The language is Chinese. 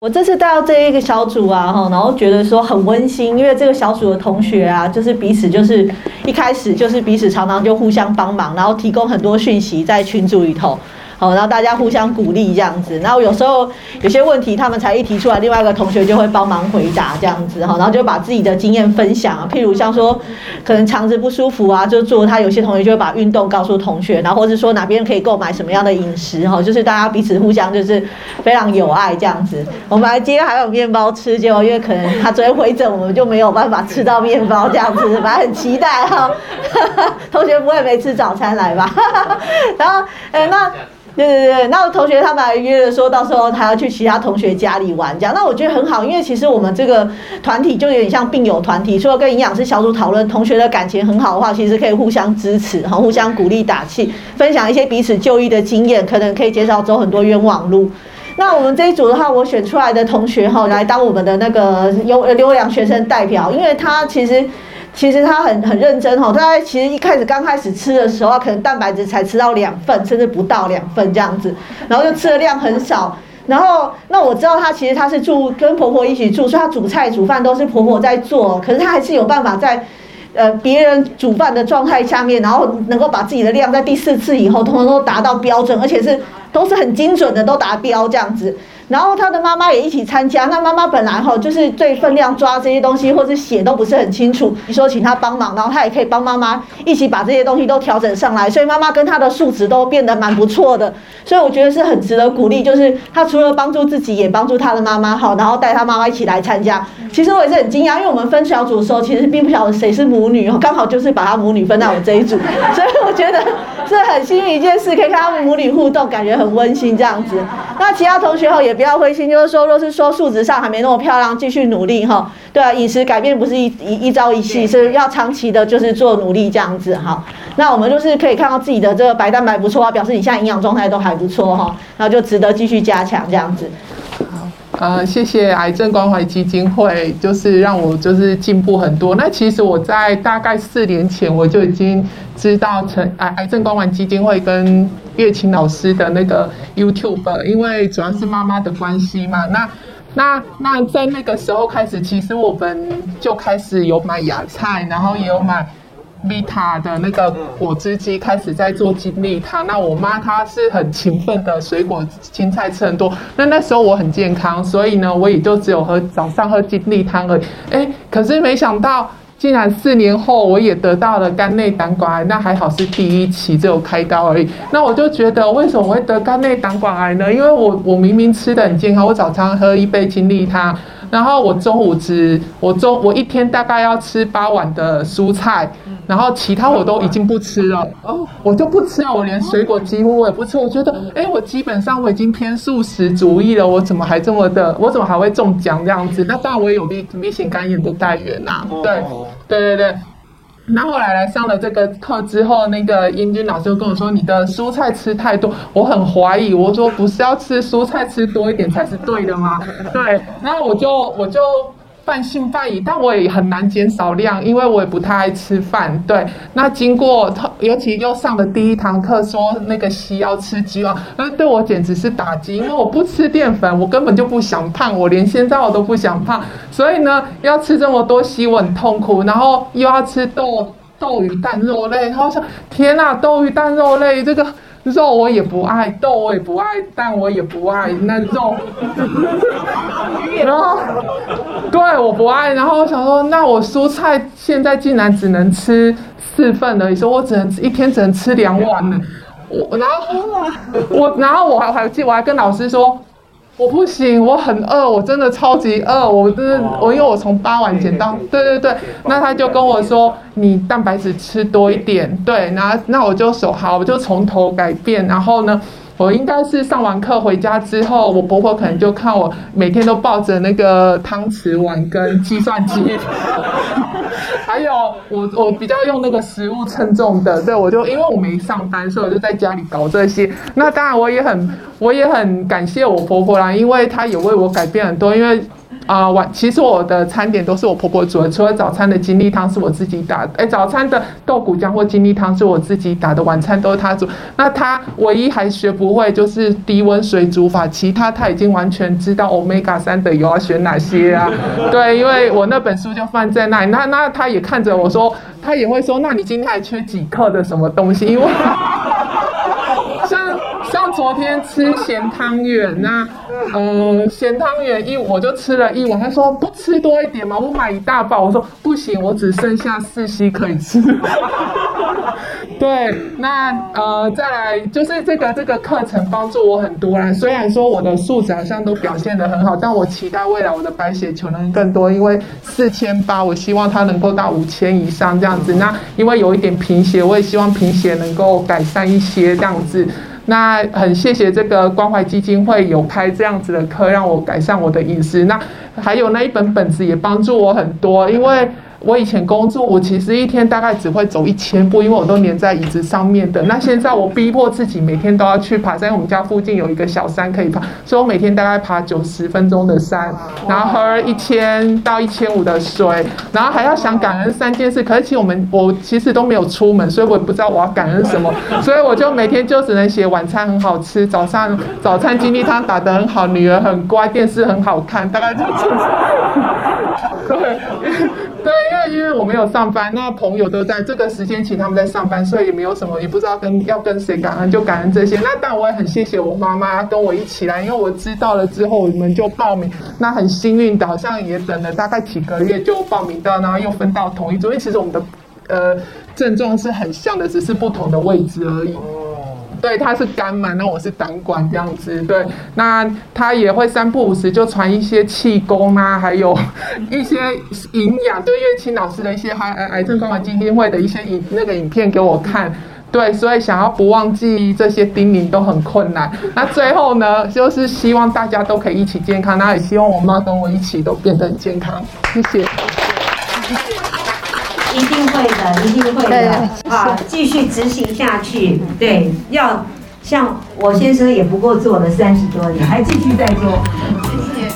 我这次带到这一个小组啊，哈，然后觉得说很温馨，因为这个小组的同学啊，就是彼此就是一开始就是彼此常常就互相帮忙，然后提供很多讯息在群组里头。好，然后大家互相鼓励这样子，然后有时候有些问题他们才一提出来，另外一个同学就会帮忙回答这样子哈，然后就把自己的经验分享啊，譬如像说可能肠子不舒服啊，就做他有些同学就会把运动告诉同学，然后或者说哪边可以购买什么样的饮食哈，就是大家彼此互相就是非常有爱这样子。我们来今天还有面包吃，结果因为可能他昨天回诊，我们就没有办法吃到面包这样子，本来很期待哈，同学不会没吃早餐来吧？然后哎那。对对对，那同学他们还约了，说到时候他要去其他同学家里玩，这样。那我觉得很好，因为其实我们这个团体就有点像病友团体，除了跟营养师小组讨论，同学的感情很好的话，其实可以互相支持，哈，互相鼓励打气，分享一些彼此就医的经验，可能可以减少走很多冤枉路。那我们这一组的话，我选出来的同学哈，来当我们的那个优优良学生代表，因为他其实。其实他很很认真哈，他其实一开始刚开始吃的时候，可能蛋白质才吃到两份，甚至不到两份这样子，然后就吃的量很少。然后那我知道他其实他是住跟婆婆一起住，所以他煮菜煮饭都是婆婆在做，可是他还是有办法在呃别人煮饭的状态下面，然后能够把自己的量在第四次以后，通通都达到标准，而且是都是很精准的都达标这样子。然后他的妈妈也一起参加。那妈妈本来哈就是对分量抓这些东西，或是写都不是很清楚。你说请他帮忙，然后他也可以帮妈妈一起把这些东西都调整上来。所以妈妈跟他的素质都变得蛮不错的。所以我觉得是很值得鼓励。就是他除了帮助自己，也帮助他的妈妈哈，然后带他妈妈一起来参加。其实我也是很惊讶，因为我们分小组的时候，其实并不晓得谁是母女，刚好就是把他母女分到我这一组。所以我觉得是很幸运一件事，可以看他们母女互动，感觉很温馨这样子。那其他同学哈也。不要灰心，就是说，若是说数值上还没那么漂亮，继续努力哈。对啊，饮食改变不是一一一朝一夕，是要长期的，就是做努力这样子哈。那我们就是可以看到自己的这个白蛋白不错啊，表示你现在营养状态都还不错哈，然后就值得继续加强这样子。呃，谢谢癌症关怀基金会，就是让我就是进步很多。那其实我在大概四年前我就已经知道陈癌癌症关怀基金会跟月琴老师的那个 YouTube，因为主要是妈妈的关系嘛。那那那在那个时候开始，其实我们就开始有买芽菜，然后也有买。米塔的那个果汁机开始在做精力汤，那我妈她是很勤奋的，水果青菜吃很多。那那时候我很健康，所以呢，我也就只有喝早上喝精力汤而已。哎，可是没想到，竟然四年后我也得到了肝内胆管癌，那还好是第一期只有开刀而已。那我就觉得，为什么会得肝内胆管癌呢？因为我我明明吃的很健康，我早餐喝一杯精力汤。然后我中午吃，我中我一天大概要吃八碗的蔬菜，然后其他我都已经不吃了。哦，我就不吃了，我连水果几乎我也不吃。我觉得，哎，我基本上我已经偏素食主义了，我怎么还这么的？我怎么还会中奖这样子？那当然我也有 B B 型肝炎的代源呐。对，对对对。那后来来上了这个课之后，那个英军老师就跟我说：“你的蔬菜吃太多。”我很怀疑，我说：“不是要吃蔬菜吃多一点才是对的吗？”对，然后我就我就。半信半疑，但我也很难减少量，因为我也不太爱吃饭。对，那经过，尤其又上了第一堂课，说那个西要吃鸡肉，那对我简直是打击，因为我不吃淀粉，我根本就不想胖，我连现在我都不想胖，所以呢，要吃这么多西，我很痛苦，然后又要吃豆豆鱼蛋肉类，然后想，天呐，豆鱼蛋肉类这个。肉我也不爱，豆我也不爱，蛋我也不爱，那肉，然后对我不爱，然后我想说，那我蔬菜现在竟然只能吃四份了，你说我只能一天只能吃两碗呢，我然后我然后我还还记我还跟老师说。我不行，我很饿，我真的超级饿，我真的我因为我从八碗减到，对对对，那他就跟我说你蛋白质吃多一点，对，那那我就说好，我就从头改变，然后呢。我应该是上完课回家之后，我婆婆可能就看我每天都抱着那个汤匙碗跟计算机，还有我我比较用那个食物称重的，对我就因为我没上班，所以我就在家里搞这些。那当然我也很我也很感谢我婆婆啦，因为她也为我改变很多，因为。啊晚，其实我的餐点都是我婆婆煮的，除了早餐的精力汤是我自己打，哎，早餐的豆骨浆或精力汤是我自己打的，晚餐都是她煮。那她唯一还学不会就是低温水煮法，其他她已经完全知道 omega 三的油要选哪些啊。对，因为我那本书就放在那里，那那她也看着我说，她也会说，那你今天还缺几克的什么东西？因为昨天吃咸汤圆，那嗯咸汤圆一我就吃了一碗，他说不吃多一点嘛，我买一大包，我说不行，我只剩下四西可以吃。对，那呃再来就是这个这个课程帮助我很多啦。虽然说我的素质好像都表现得很好，但我期待未来我的白血球能更多，因为四千八，我希望它能够到五千以上这样子。那因为有一点贫血，我也希望贫血能够改善一些这样子。那很谢谢这个关怀基金会有开这样子的课，让我改善我的饮食。那还有那一本本子也帮助我很多，因为。我以前工作，我其实一天大概只会走一千步，因为我都黏在椅子上面的。那现在我逼迫自己每天都要去爬山，我们家附近有一个小山可以爬，所以我每天大概爬九十分钟的山，然后喝一千到一千五的水，然后还要想感恩三件事。可是其实我们我其实都没有出门，所以我也不知道我要感恩什么，所以我就每天就只能写晚餐很好吃，早上早餐精力汤打得很好，女儿很乖，电视很好看，大概就。对。对，因为因为我没有上班，那朋友都在这个时间，请他们在上班，所以也没有什么，也不知道跟要跟谁感恩，就感恩这些。那但我也很谢谢我妈妈跟我一起来，因为我知道了之后，我们就报名。那很幸运的，好像也等了大概几个月就报名到，然后又分到同一组。因为其实我们的呃症状是很像的，只是不同的位置而已。对，他是肝嘛，那我是胆管这样子。对，那他也会三不五时就传一些气功啊，还有一些营养，对岳清老师的一些还癌症关怀基金会的一些影那个影片给我看。对，所以想要不忘记这些叮咛都很困难。那最后呢，就是希望大家都可以一起健康，那也希望我妈跟我一起都变得很健康。谢谢。一定会的，一定会的。啊，继续执行下去。对，要像我先生也不过做了三十多年，还继续在做。谢谢。